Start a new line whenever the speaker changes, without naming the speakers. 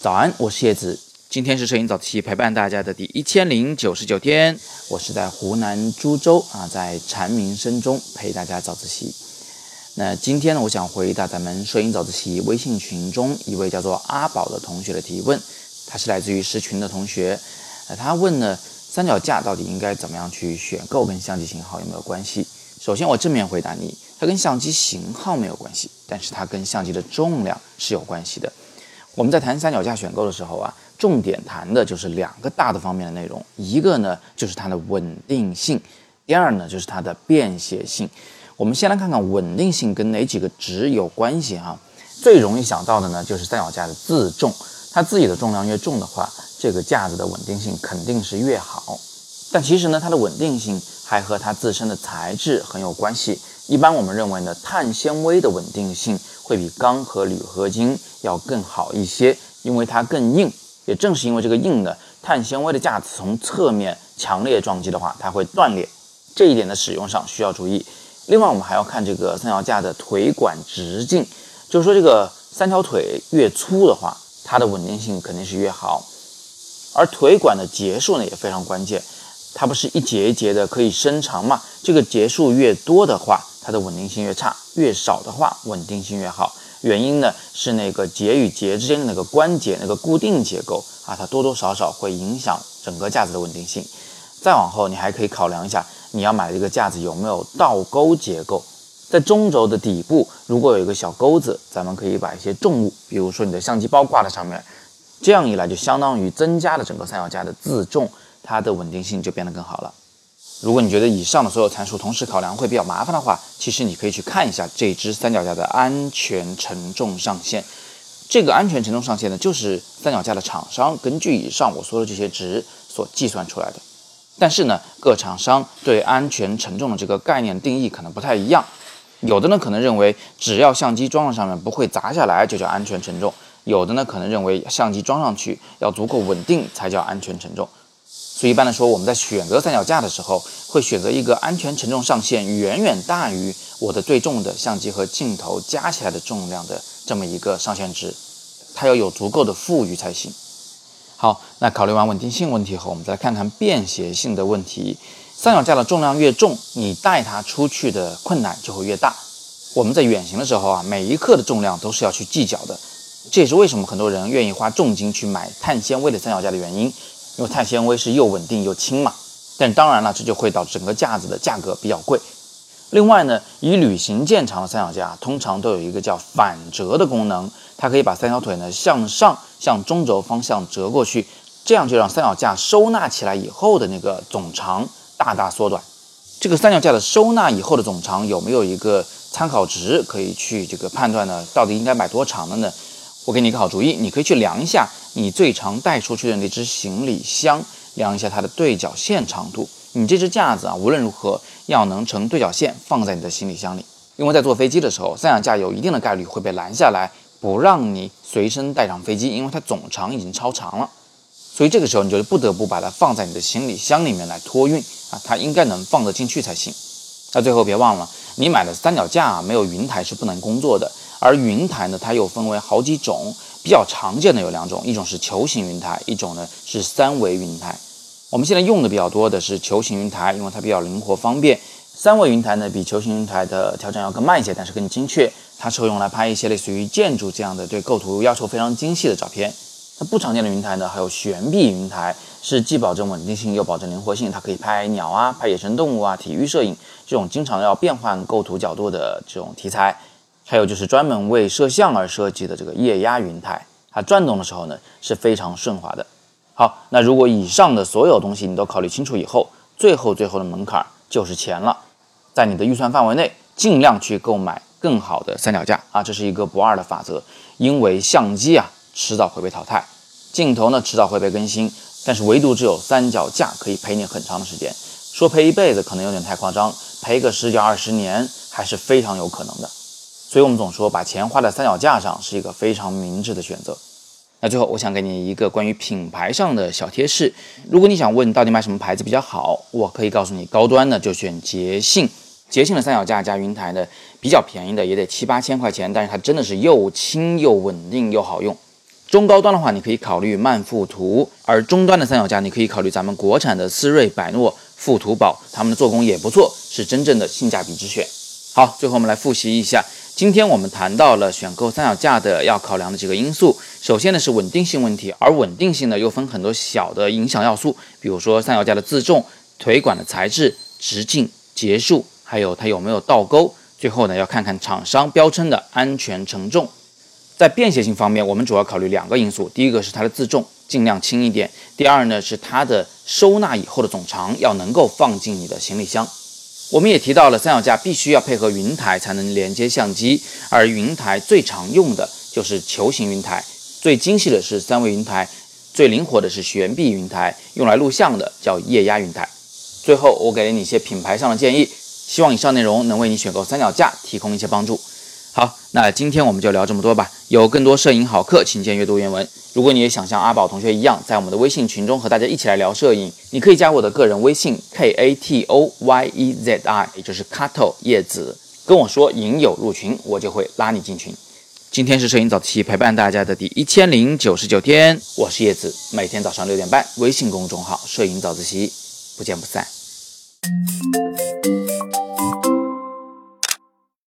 早安，我是叶子。今天是摄影早自习陪伴大家的第一千零九十九天，我是在湖南株洲啊，在蝉鸣声中陪大家早自习。那今天呢，我想回答咱们摄影早自习微信群中一位叫做阿宝的同学的提问，他是来自于十群的同学，呃，他问呢，三脚架到底应该怎么样去选购，跟相机型号有没有关系？首先我正面回答你，它跟相机型号没有关系，但是它跟相机的重量是有关系的。我们在谈三脚架选购的时候啊。重点谈的就是两个大的方面的内容，一个呢就是它的稳定性，第二呢就是它的便携性。我们先来看看稳定性跟哪几个值有关系哈。最容易想到的呢就是三脚架的自重，它自己的重量越重的话，这个架子的稳定性肯定是越好。但其实呢，它的稳定性还和它自身的材质很有关系。一般我们认为呢，碳纤维的稳定性会比钢和铝合金要更好一些，因为它更硬。也正是因为这个硬的碳纤维的架子从侧面强烈撞击的话，它会断裂，这一点的使用上需要注意。另外，我们还要看这个三脚架的腿管直径，就是说这个三条腿越粗的话，它的稳定性肯定是越好。而腿管的节数呢也非常关键，它不是一节一节的可以伸长嘛？这个节数越多的话，它的稳定性越差；越少的话，稳定性越好。原因呢是那个节与节之间的那个关节那个固定结构啊，它多多少少会影响整个架子的稳定性。再往后，你还可以考量一下，你要买的这个架子有没有倒钩结构，在中轴的底部如果有一个小钩子，咱们可以把一些重物，比如说你的相机包挂在上面，这样一来就相当于增加了整个三脚架的自重，它的稳定性就变得更好了。如果你觉得以上的所有参数同时考量会比较麻烦的话，其实你可以去看一下这只三脚架的安全承重上限。这个安全承重上限呢，就是三脚架的厂商根据以上我说的这些值所计算出来的。但是呢，各厂商对安全承重的这个概念定义可能不太一样。有的呢可能认为只要相机装在上面不会砸下来就叫安全承重，有的呢可能认为相机装上去要足够稳定才叫安全承重。所以一般来说，我们在选择三脚架的时候，会选择一个安全承重上限远远大于我的最重的相机和镜头加起来的重量的这么一个上限值，它要有足够的富裕才行。好，那考虑完稳定性问题后，我们再来看看便携性的问题。三脚架的重量越重，你带它出去的困难就会越大。我们在远行的时候啊，每一克的重量都是要去计较的，这也是为什么很多人愿意花重金去买碳纤维的三脚架的原因。因为碳纤维是又稳定又轻嘛，但当然了，这就会导致整个架子的价格比较贵。另外呢，以旅行见长的三脚架通常都有一个叫反折的功能，它可以把三条腿呢向上向中轴方向折过去，这样就让三脚架收纳起来以后的那个总长大大缩短。这个三脚架的收纳以后的总长有没有一个参考值可以去这个判断呢？到底应该买多长的呢？我给你一个好主意，你可以去量一下你最常带出去的那只行李箱，量一下它的对角线长度。你这只架子啊，无论如何要能成对角线放在你的行李箱里，因为在坐飞机的时候，三脚架有一定的概率会被拦下来，不让你随身带上飞机，因为它总长已经超长了。所以这个时候你就不得不把它放在你的行李箱里面来托运啊，它应该能放得进去才行。那最后别忘了，你买的三脚架啊，没有云台是不能工作的。而云台呢，它又分为好几种，比较常见的有两种，一种是球形云台，一种呢是三维云台。我们现在用的比较多的是球形云台，因为它比较灵活方便。三维云台呢，比球形云台的调整要更慢一些，但是更精确。它是会用来拍一些类似于建筑这样的对构图要求非常精细的照片。那不常见的云台呢，还有悬臂云台，是既保证稳定性又保证灵活性，它可以拍鸟啊、拍野生动物啊、体育摄影这种经常要变换构图角度的这种题材。还有就是专门为摄像而设计的这个液压云台，它转动的时候呢是非常顺滑的。好，那如果以上的所有东西你都考虑清楚以后，最后最后的门槛就是钱了。在你的预算范围内，尽量去购买更好的三脚架啊，这是一个不二的法则。因为相机啊迟早会被淘汰，镜头呢迟早会被更新，但是唯独只有三脚架可以陪你很长的时间。说陪一辈子可能有点太夸张，陪个十几二十年还是非常有可能的。所以，我们总说把钱花在三脚架上是一个非常明智的选择。那最后，我想给你一个关于品牌上的小贴士：如果你想问到底买什么牌子比较好，我可以告诉你，高端的就选捷信，捷信的三脚架加云台呢，比较便宜的也得七八千块钱，但是它真的是又轻又稳定又好用。中高端的话，你可以考虑曼富图；而中端的三脚架，你可以考虑咱们国产的思锐、百诺、富图宝，他们的做工也不错，是真正的性价比之选。好，最后我们来复习一下，今天我们谈到了选购三脚架的要考量的几个因素。首先呢是稳定性问题，而稳定性呢又分很多小的影响要素，比如说三脚架的自重、腿管的材质、直径、节数。还有它有没有倒钩？最后呢，要看看厂商标称的安全承重。在便携性方面，我们主要考虑两个因素：第一个是它的自重，尽量轻一点；第二呢是它的收纳以后的总长要能够放进你的行李箱。我们也提到了三脚架必须要配合云台才能连接相机，而云台最常用的就是球形云台，最精细的是三维云台，最灵活的是悬臂云台，用来录像的叫液压云台。最后，我给了你一些品牌上的建议。希望以上内容能为你选购三脚架提供一些帮助。好，那今天我们就聊这么多吧。有更多摄影好课，请见阅读原文。如果你也想像阿宝同学一样，在我们的微信群中和大家一起来聊摄影，你可以加我的个人微信 k a t o y e z i，也就是 Kato 叶子，跟我说引友入群，我就会拉你进群。今天是摄影早自习陪伴大家的第一千零九十九天，我是叶子，每天早上六点半，微信公众号摄影早自习，不见不散。